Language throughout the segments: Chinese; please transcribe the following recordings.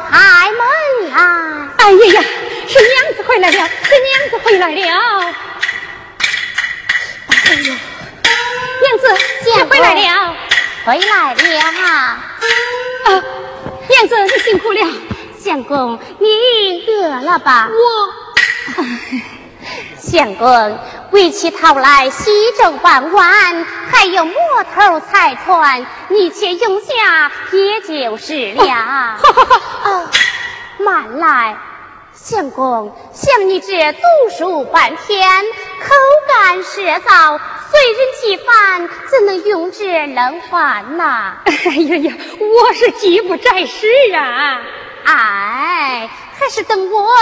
开门啊哎呀呀是娘子回来了是娘子回来了。哎呦娘子姐回来了。回来了啊娘子你辛苦了。相公你饿了吧？我。相公为乞讨来西征万万，还有磨头财团，你且用下也就是了。啊，慢来，相公，像你这读书半天，口干舌燥，随人几饭，怎能用这冷饭呐？哎呀呀，我是饥不择食啊！哎。还是等我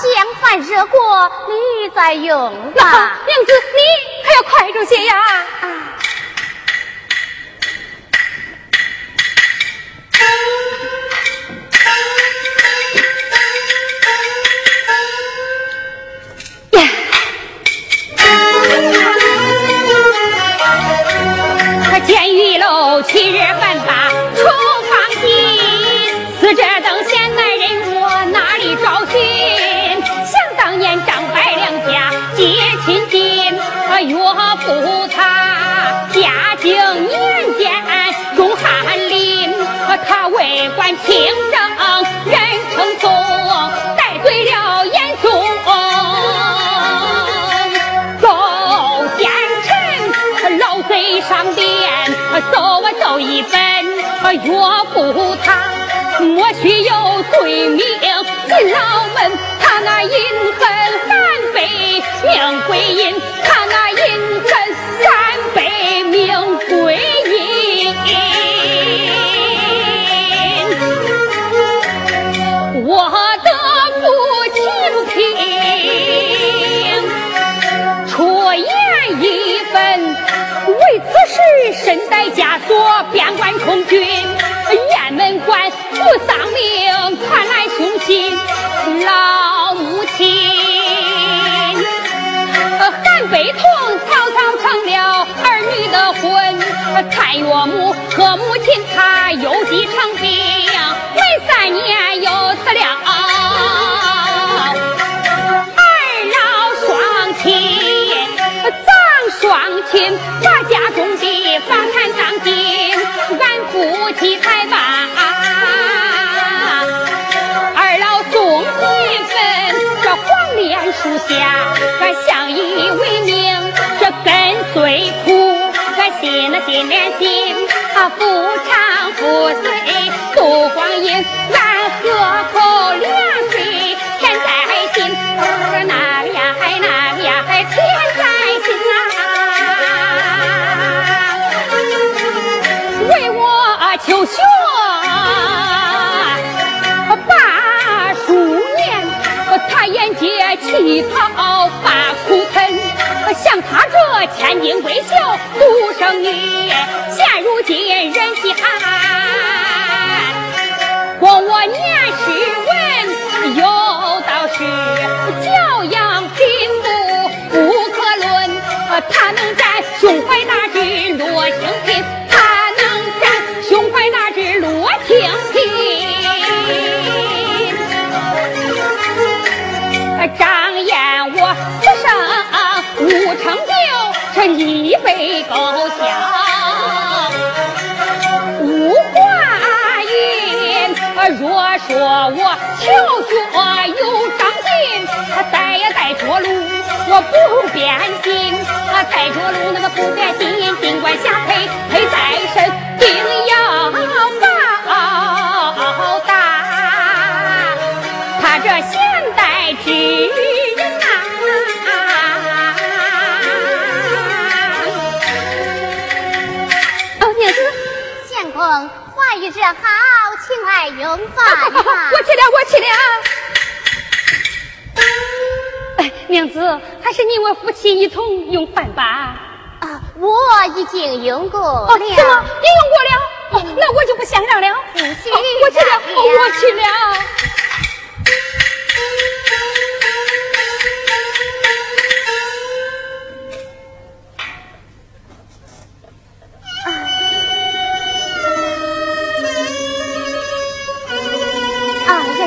将饭热过，你再用吧。娘子，你可要快着些呀！呀，监狱楼七日半大，厨房进，死者等闲。找寻，想当年张百良家结亲亲，岳父他家境年间中翰林，他为官清正，人称宋，带罪了严嵩。奏奸臣，老贼上殿，奏啊奏一本，岳父他。莫须有罪名，进牢门。他那阴恨三辈命归阴，他那阴恨三辈命归阴。我的父亲平，出言一分，为此事身带枷锁，边关充军，雁门关。不丧命，传来凶信，老母亲呃韩悲痛，草草成了儿女的婚。蔡岳母和母亲她有几成病，没三年不长不碎，不光阴，咱喝口凉水。天在心，那个呀，还那个呀，天在心啊！为我求学，把书念，他眼街乞讨。这千金闺秀独生女，现如今人稀罕。我我念诗文，有道是教养贫富无可论，他能战胸怀大志落行贫，这一杯高香无话云。若说我巧学有长进，带呀带着路，我不变心。他带着路那个不变心，尽管下配配在身，定要报答。他这现代之。这好，请来用饭吧。我去了，我去了。哎，娘子，还是你我夫妻一同用饭吧。啊，我已经用过了。怎么？你用过了？哦，那我就不相让了。不行！我去了，我去了。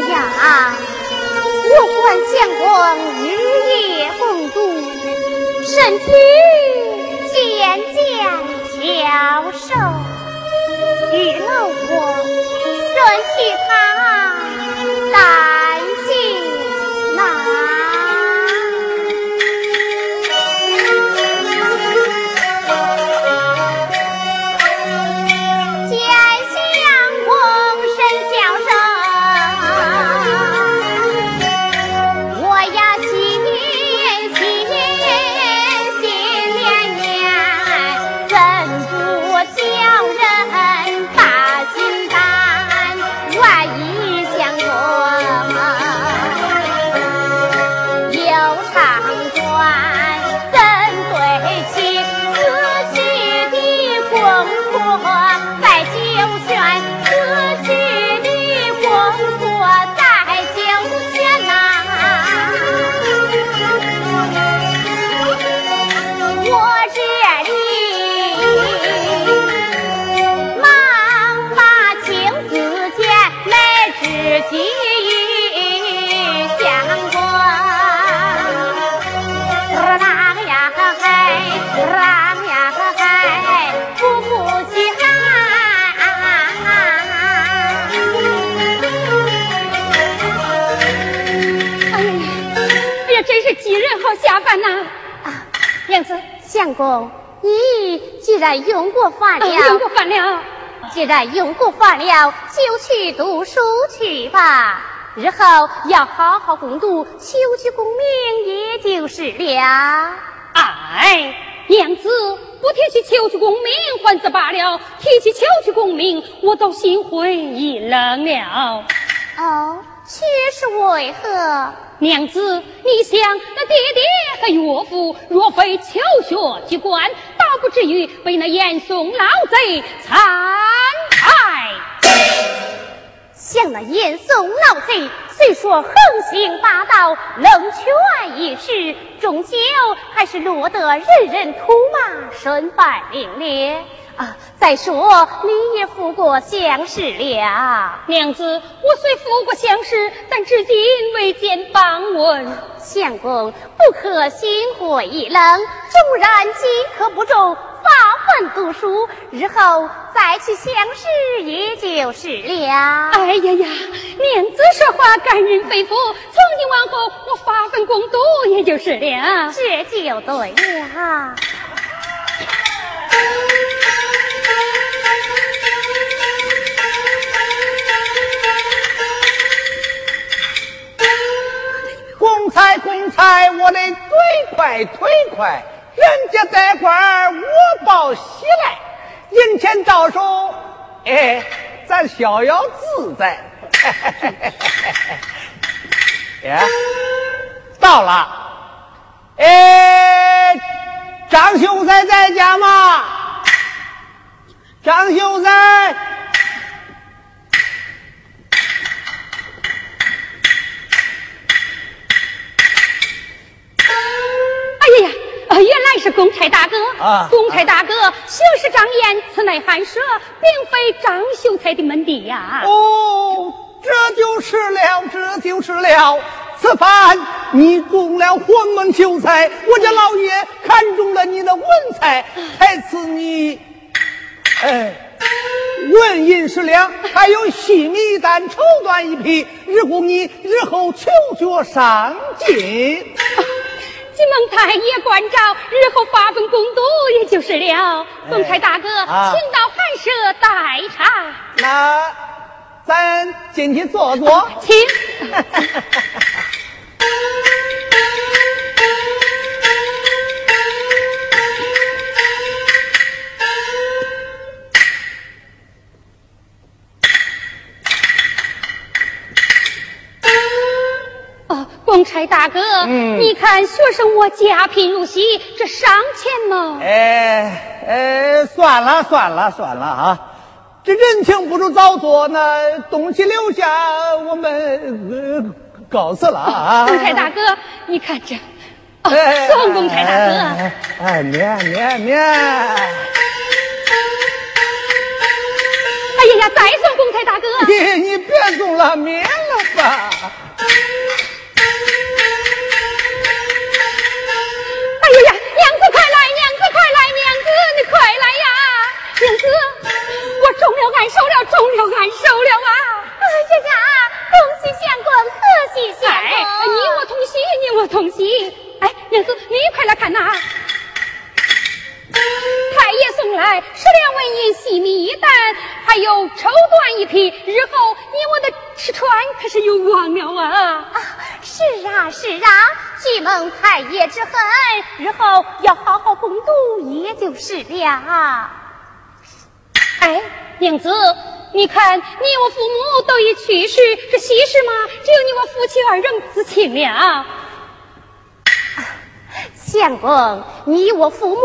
呀，我管相公日夜共度，身体渐渐消瘦，娱老我顺去他。记忆相关。那个呀嗨，那个呀嗨，不顾及寒。哎呀，哎呀，真是几人好下凡呐！啊，娘子，相公，你既然用过饭了，用、过饭了。既然用过饭了，就去读书去吧。日后要好好攻读，求取功名，也就是了。哎，娘子不提起求取功名，还是罢了；提起求取功名，我都心灰意冷了。哦。却是为何？娘子，你想那爹爹和岳父若非求学机关，倒不至于被那严嵩老贼残害。像那严嵩老贼，虽说横行霸道、冷权一时，终究还是落得人人吐骂、身败名裂。啊！再说你也服过相士了，娘子，我虽服过相士，但至今未见榜文。相公不可心灰意冷，纵然饥渴不中，发奋读书，日后再去相识也就是了。哎呀呀，娘子说话感人肺腑，从今往后我发奋攻读也就是了。这就对了。公 差公差，我的嘴快腿快，人家在官我报喜来，银钱到手，哎，咱逍遥自在。哎，到了，哎，张秀才在家吗？张秀才。原来是公差大哥啊！公差大哥，行事张严，此乃寒舍，并非张秀才的门第呀！哦，这就是了，这就是了。此番你中了黄门秀才，我家老爷看中了你的文采，才赐你，哎，纹银十两，还有细米担绸缎一匹，日供你日后求学上进。金蒙太爷关照，日后发奋攻读，也就是了。凤台大哥，请到寒舍待茶。那咱进去坐坐，请。公差大哥，你看学生我家贫如洗，这伤钱吗？哎哎，算了算了算了啊！这人情不如早做，那东西留下，我们告辞了啊！公差大哥，你看这，送公差大哥，哎，免免免！哎呀呀，再送公差大哥！你你别送了，免了吧。了，中了俺手了啊！哎呀呀，恭喜相公，贺喜相公！你我同喜，你我同喜。哎，娘子，你快来看呐！太爷送来十两纹银细米一担，还有绸缎一匹。日后你我的吃穿可是有望了啊！啊，是啊是啊，据蒙太爷之恨，日后要好好攻读，也就是了。哎，娘子，你看，你我父母都已去世，这喜事嘛，只有你我夫妻二人知情了。相公，你我父母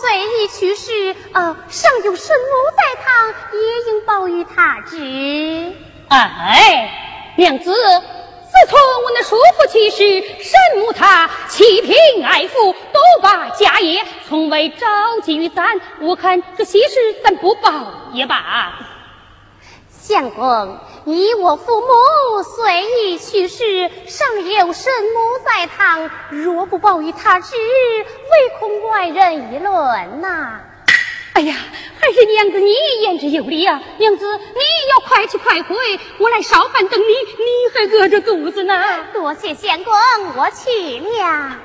虽已去世，呃，尚有生母在堂，也应报与他知。哎，娘子。自从我那叔父去世，神母他弃贫爱富，独把家业，从未召集于咱。我看这喜事咱不报也罢。相公，你我父母虽已去世，尚有神母在堂，若不报与他知，唯恐外人议论呐。哎呀，还是娘子你言之有理啊！娘子，你要快去快回，我来烧饭等你，你还饿着肚子呢。多谢相公，我去了。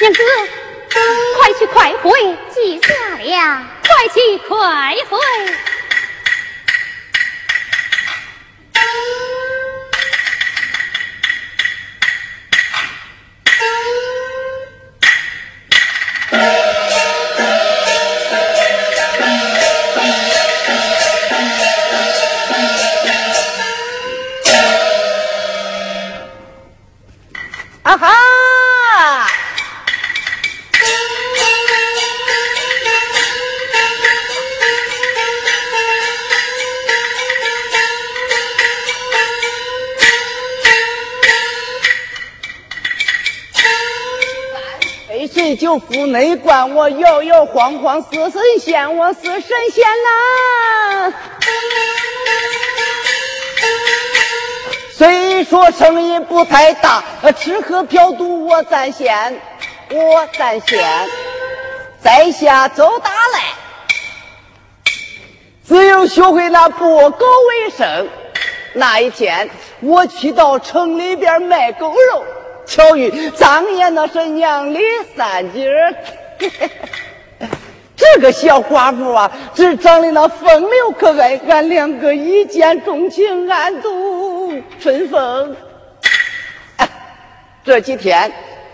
娘子，快去快回，记下了。快去快回。府内管，我摇摇晃晃似神仙，我是神仙呐。虽说生意不太大，吃喝嫖赌我占先，我占先。在下周大来，只有学会那拨狗为生。那一天，我去到城里边卖狗肉，巧遇张爷那是娘的三姐。这个小寡妇啊，只长得那风流可爱，俺两个一见钟情，暗度春风。这几天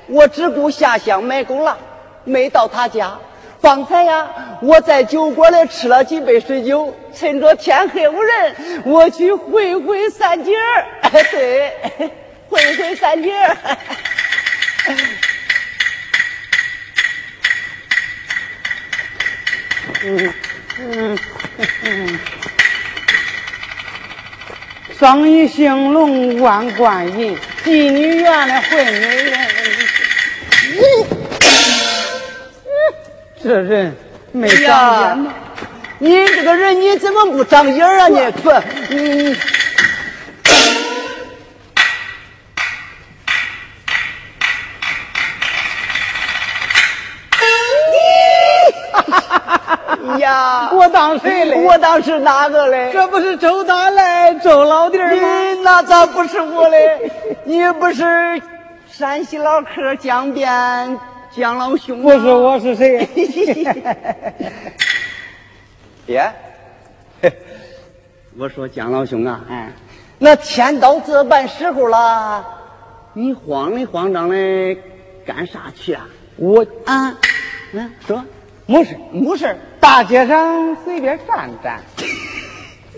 我只顾下乡买狗了，没到他家。方才呀，我在酒馆里吃了几杯水酒，趁着天黑无人，我去会会三姐儿。对，会会三姐儿。嗯嗯嗯。生意兴隆万贯银，妓女院的会美人。这人没长眼吗？你这个人你怎么不长眼啊？你不你。呀！我当谁嘞？我当是哪个嘞？这不是周大来周老弟吗？那咋不是我嘞？你不是山西老客江边江老兄？不是，我是谁？爹，我说江老兄啊，嗯，那天到这般时候了，你慌里慌张的干啥去啊？我啊，嗯，说。没事，没事，大街上随便站站，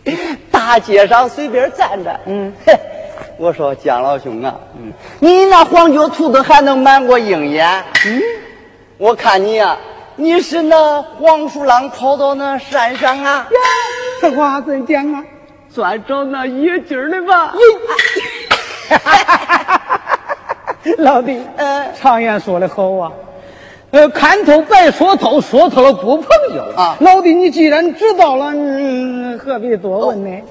大街上随便站站。嗯，我说姜老兄啊，嗯，你那黄脚兔子还能瞒过鹰眼？嗯，我看你呀，你是那黄鼠狼跑到那山上啊？呀，这话怎讲啊？专找那野鸡儿的吧？老弟，呃，常言说的好啊。呃，看透白说透，说透了不朋友啊！老弟，你既然知道了，嗯何必多问呢？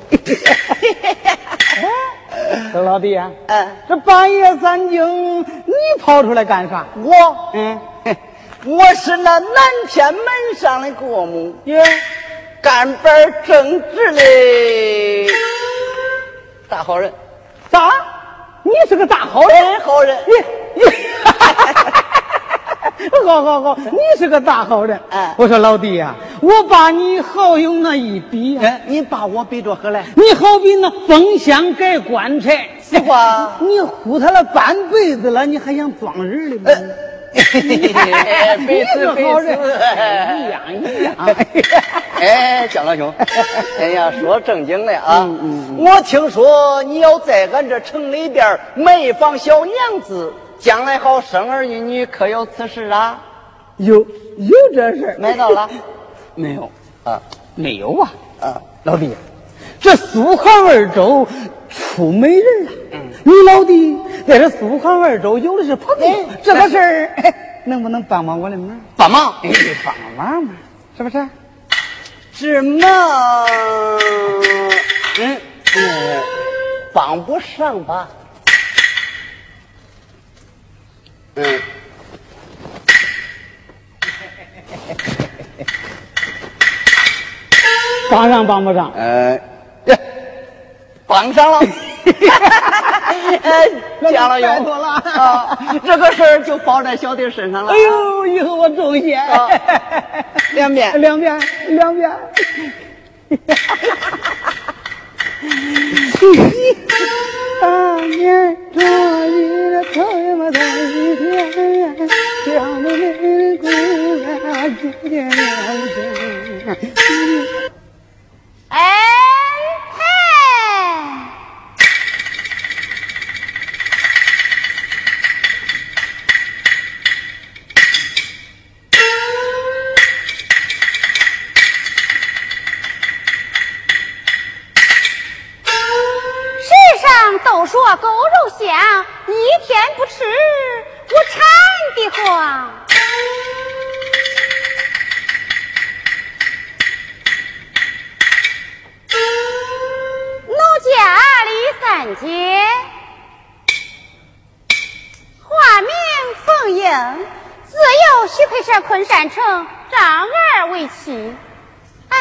这 老弟啊，嗯，这半夜三更你跑出来干啥？我，嗯，我是那南天门上的国母，耶，干本正直的大好人。咋？你是个大好人？好人。你你。好好好，你是个大好人。哎，我说老弟呀，我把你好用那一比，哎，你把我比着何来？你好比那封箱盖棺材，是吧，你呼他了半辈子了，你还想装人呢吗？你是好人，一样一样。哎，江老兄，哎呀，说正经的啊，我听说你要在俺这城里边买一房小娘子。将来好生儿育女，可有此事啊？有有这事买到了？没有啊？没有啊？啊，老弟，这苏杭二州出美人了。嗯，你老弟在这苏杭二州有的是朋友，这个事儿能不能帮帮我的忙？帮忙？哎，帮忙嘛，是不是？是忙？嗯嗯，帮不上吧？嗯，帮上帮不上？呃，帮上了。哎，讲了拜托 了啊！这个事儿就包在小弟身上了。哎呦，以后我重谢。两遍，两遍，两遍。当年这一的头呀么在一天，小妹妹姑娘今天两声。哎都说狗肉香，一天不吃。我馋得慌。奴家李三姐，化名凤英，自幼许配上昆山城张二为妻。哎，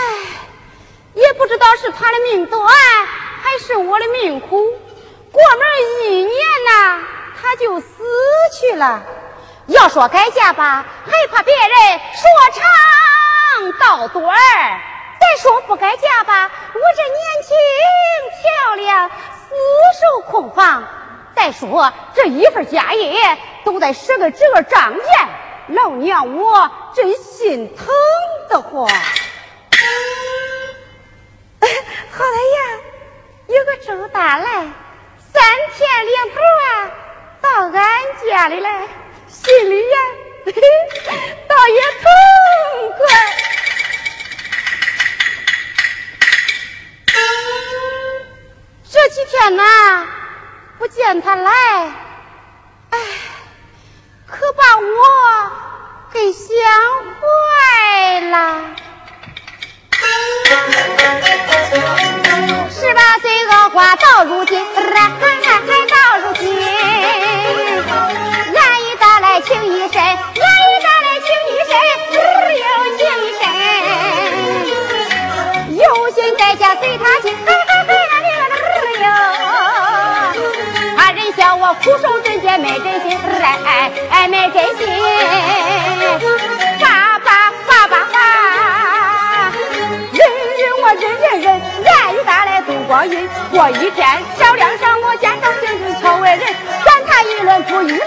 也不知道是他的命短，还是我的命苦。过门一年呐，他就死去了。要说改嫁吧，还怕别人说长道短；再说不改嫁吧，我这年轻漂亮，死守空房。再说这一份家业都得十个侄儿张建，老娘我真心疼的慌。好歹呀，有个周大来，三天两头啊到俺家里来，心里呀倒也痛快。这几天呐。不见他来，哎，可把我给想坏了。真心，爸爸爸爸爸，忍忍我忍忍忍，俺一打来度光阴过一天，小梁上我见到平时巧为人，管他议论不议论，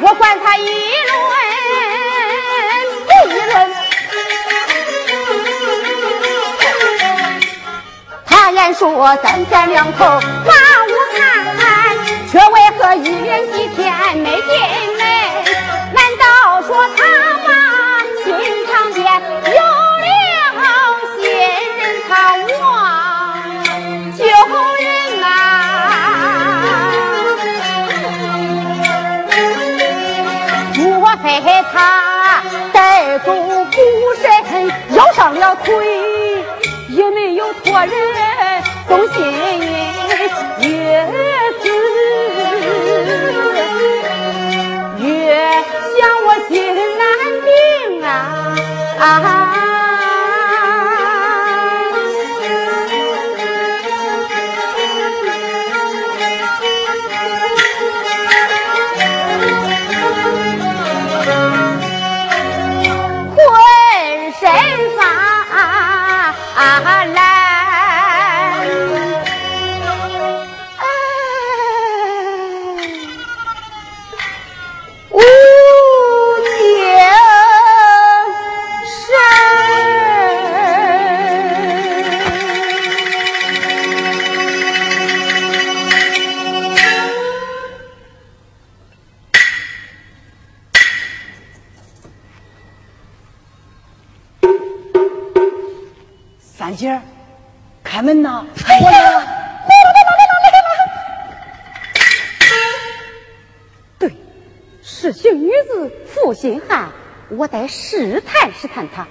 我管他议论不议论，他言说三天两头把屋看。却为何一连几天没见身，腰伤了试探试探他。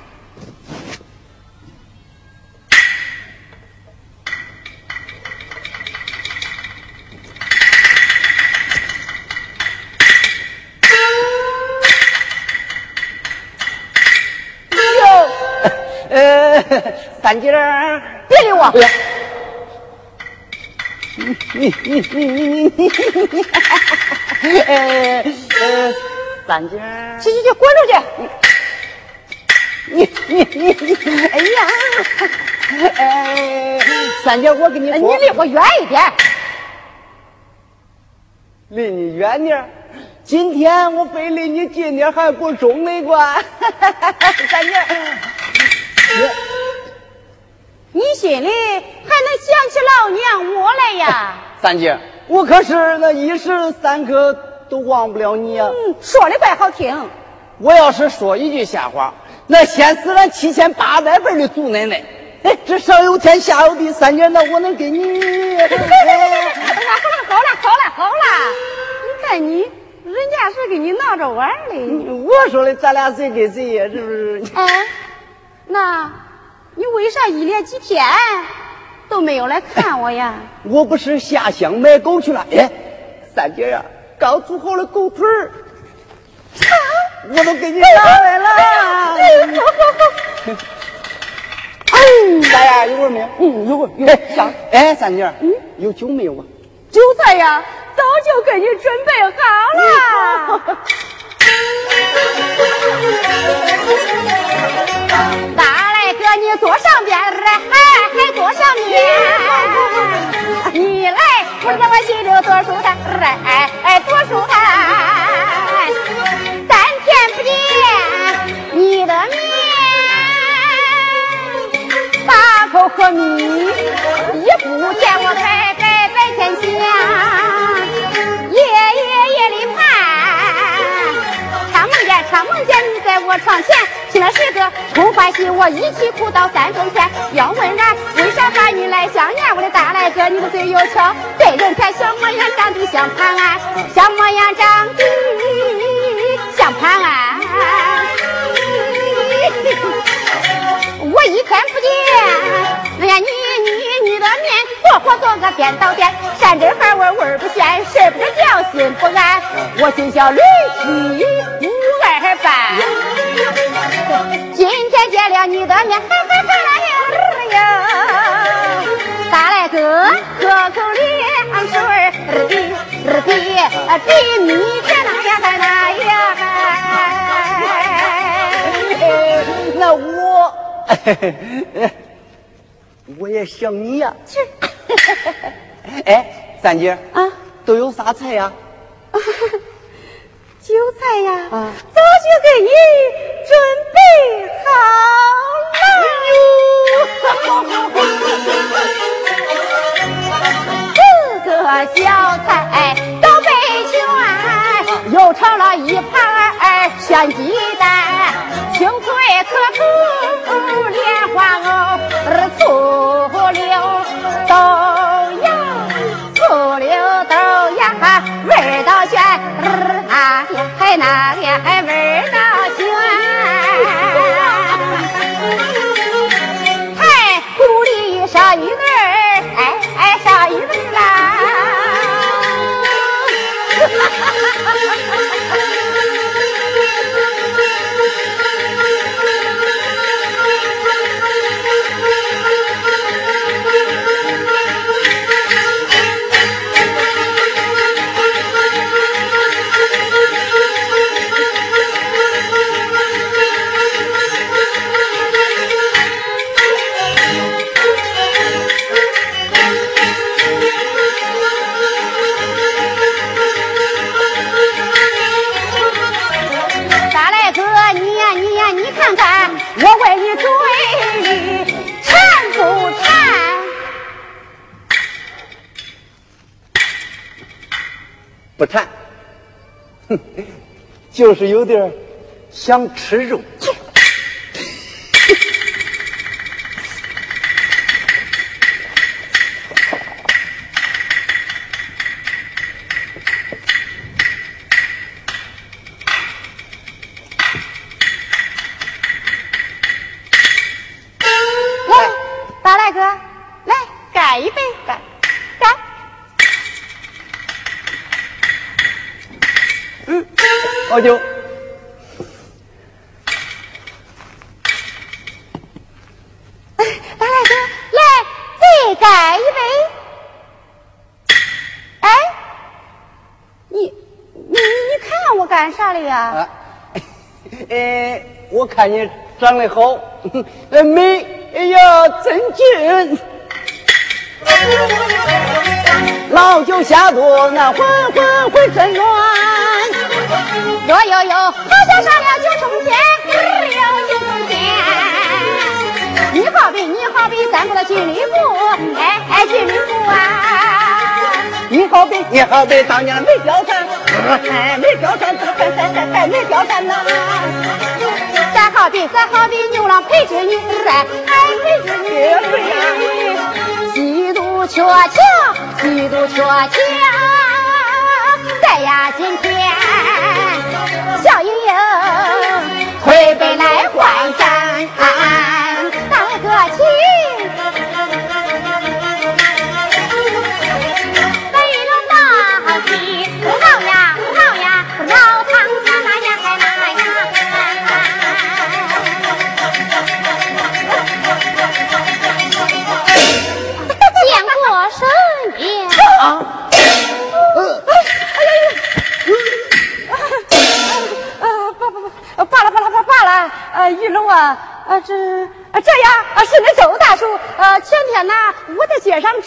三姐儿，别理我！你你你你你你你，呃 呃，三姐儿，去去去，滚出去！你你你你，哎呀，哎，三姐，我跟你说，你离我远一点，离你远点今天我非离你近点还不中没关，三姐。你心里还能想起老娘我来呀？三姐，我可是那一时三刻都忘不了你呀。嗯，说的怪好听。我要是说一句瞎话，那先死了七千八百辈的祖奶奶。哎，这上有天下有地，三姐，那我能给你？哎呀，好了好了好了，你看你，人家是跟你闹着玩的。我说的，咱俩谁跟谁呀？是不是？哎，那。你为啥一连几天都没有来看我呀？我不是下乡买狗去了。哎，三姐呀，刚煮好了狗腿儿。啊！我都给你拿来了。哎，大爷，有味没有？嗯，有味有哎香。哎，三姐，嗯，有酒没有啊？韭菜呀，早就给你准备好了。大来哥，你坐上边儿，还还坐上边。你来，我让我心里多舒坦，哎哎多舒坦。大口喝米，一不见我白白白天香，夜夜夜里盼。常梦见，常梦见你在我床前，听了十个空欢喜，我一起哭到三更天。要问俺为啥把你来想念？我的大来哥，你的嘴又巧，对人看小模样长得像潘安，小模样长得像潘安。看不见，哎呀你你你的面，活活做个颠倒颠，山珍海味味不鲜，睡不着觉心不安。我心想驴妻无二般，今天见了你的面，嗨嗨嗨啦呀大来哥，喝口凉水儿的的比蜜甜那呀嗨那呀嗨。那我，我也想你呀。哎，三姐啊，都有啥菜呀？韭菜呀，啊早就给你准备好了。四个小菜都备全，又炒了一盘儿鲜鸡蛋，可口，莲花藕粗溜豆芽，粗溜豆芽味道鲜，儿啊呀还那呀还味就是有点想吃肉。来，大来哥，来干一杯，干干。我就大来哥，来再干一杯。哎，你你你看我干啥了呀？啊，呃，我看你长得好，呃，美呀，真俊。老酒下肚，那浑浑浑身软。哟哟哟，好像上了九重天，儿哟九重天。你好比你好比咱国的军旅部，哎哎金吕布啊。你好比你好比当年的没貂蝉，哎，没貂蝉，这还还还还没貂蝉呐。咱好比咱好比牛郎配织女，哎哎配织女。几度鹊桥，几度鹊桥，在呀今天，笑盈盈，推杯来换盏，当个亲。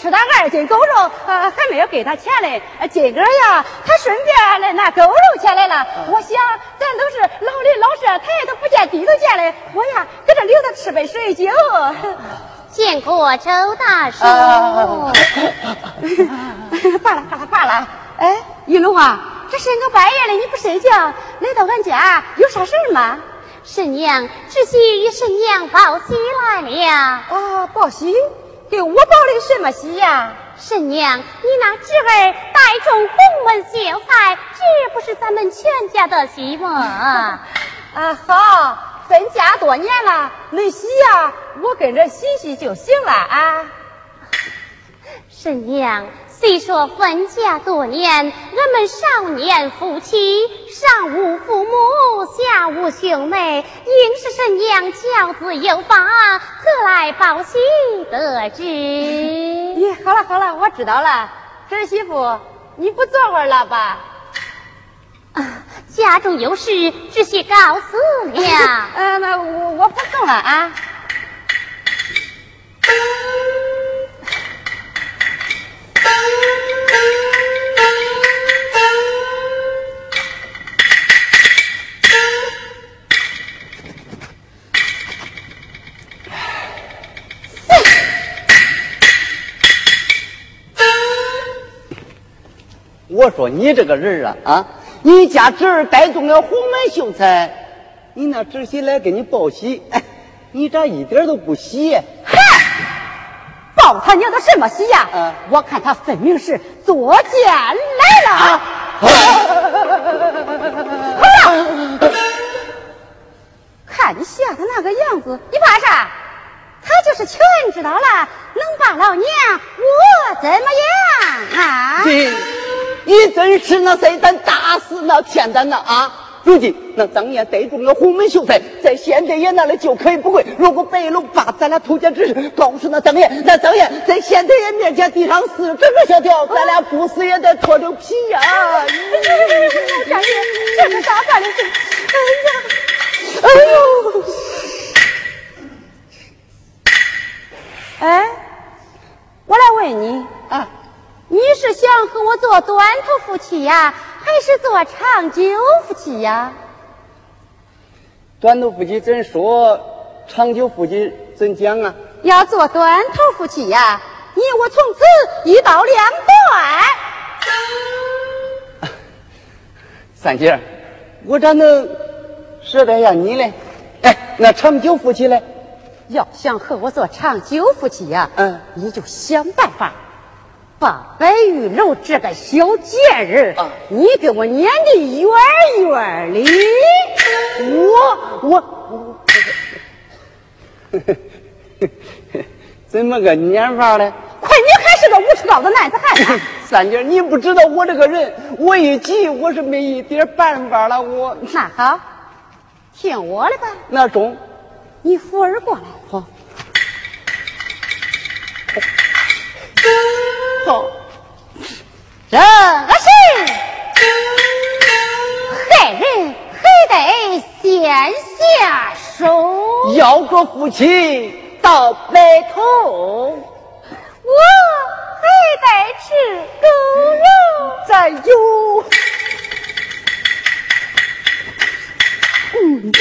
吃他二斤狗肉呃，还没有给他钱嘞。今个呀，他顺便来拿狗肉钱来了。我想咱都是老邻老舍，他也都不见低头见嘞。我呀，给他留他吃杯水酒。见过周大叔。罢了罢了罢了。哎，一龙啊，这深更半夜的你不睡觉，来到俺家有啥事儿吗？婶娘，只需与婶娘报喜来了。啊，报喜？给我报的什么喜呀？婶娘，你那侄儿带中鸿门秀才，这不是咱们全家的希望？啊，好，分家多年了，那喜呀，我跟着喜喜就行了啊。婶娘。虽说分家多年，俺们少年夫妻，上无父母，下无兄妹，应是婶娘教子有方，何来报喜得知？咦，好了好了，我知道了。侄媳妇，你不坐会儿了吧？啊，家中有事，只需告辞了。嗯，那我我不送了啊。我说你这个人啊啊，你家侄儿带动了鸿门秀才，你那侄媳来给你报喜，哎，你咋一点都不喜？嗨，报他娘的什么喜呀？嗯，我看他分明是作贱来了。好了，看你吓的那个样子，你怕啥？他就是全知道了，能把老娘我怎么样啊？你真是那谁咱打死那天丹呐啊！如今那当年逮住了红门秀才，在县太爷那里就可以不跪。如果白龙把咱俩偷奸之事告诉那张爷，那张爷在县太爷面前地上四十个小条，咱俩不死也得脱成皮呀！哎呀，张爷，这？哎呀，哎呦！哎，我来问你啊。你是想和我做短头夫妻呀，还是做长久夫妻呀？短头夫妻怎说？长久夫妻怎讲啊？要做短头夫妻呀，你我从此一刀两断。三姐，我咋能舍得下你嘞？哎，那长久夫妻嘞？要想和我做长久夫妻呀，嗯，你就想办法。把白玉楼这个小贱人，你给我撵得远远的！我我，怎么个撵法呢？快，你还是个无耻高的男子汉！三姐，你不知道我这个人，我一急我是没一点办法了。我那好，听我的吧。那中，你扶儿过来。好。这个事，害人还得先下手。要个夫妻到白头，我还得吃狗肉。再有，嗯。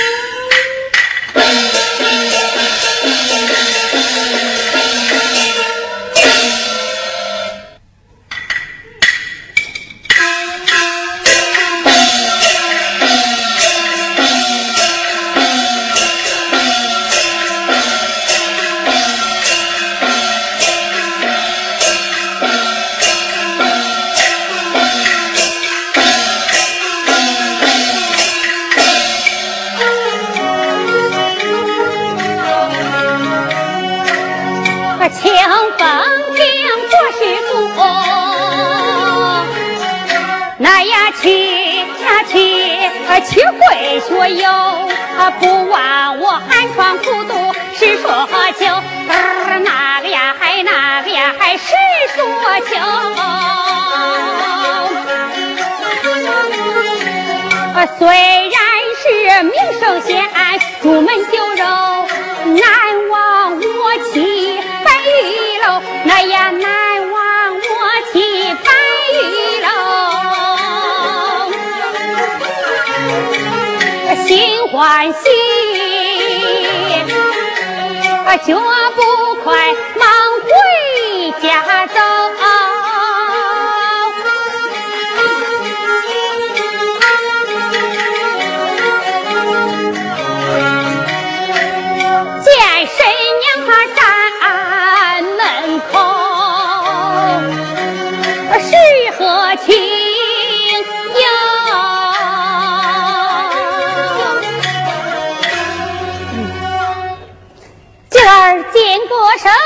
会学游，啊，不枉我寒窗苦读，是说酒，那个呀，还那个呀，还是说酒。虽然是名声显，朱门酒肉难忘，我妻白玉楼，那也难。心欢喜。啊，脚步快，忙回家走。ভালোবাসা